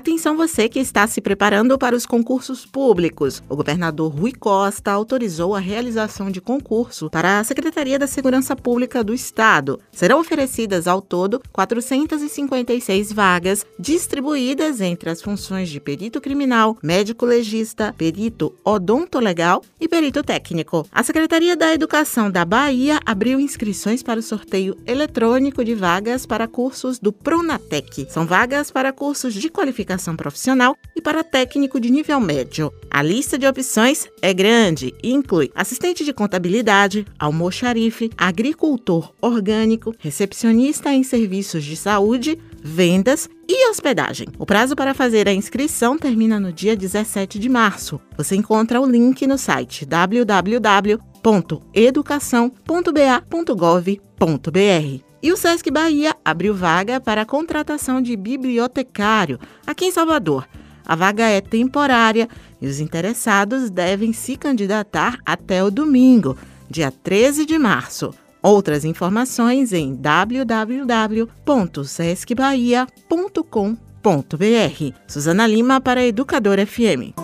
Atenção você que está se preparando para os concursos públicos. O governador Rui Costa autorizou a realização de concurso para a Secretaria da Segurança Pública do Estado. Serão oferecidas ao todo 456 vagas, distribuídas entre as funções de perito criminal, médico legista, perito odontolegal e perito técnico. A Secretaria da Educação da Bahia abriu inscrições para o sorteio eletrônico de vagas para cursos do Pronatec. São vagas para cursos de qualificação qualificação profissional e para técnico de nível médio. A lista de opções é grande e inclui assistente de contabilidade, almoxarife, agricultor orgânico, recepcionista em serviços de saúde, vendas e hospedagem. O prazo para fazer a inscrição termina no dia 17 de março. Você encontra o link no site www.educação.ba.gov.br. E o Sesc Bahia abriu vaga para a contratação de bibliotecário aqui em Salvador. A vaga é temporária e os interessados devem se candidatar até o domingo, dia 13 de março. Outras informações em www.sescbahia.com.br. Suzana Lima para Educador FM.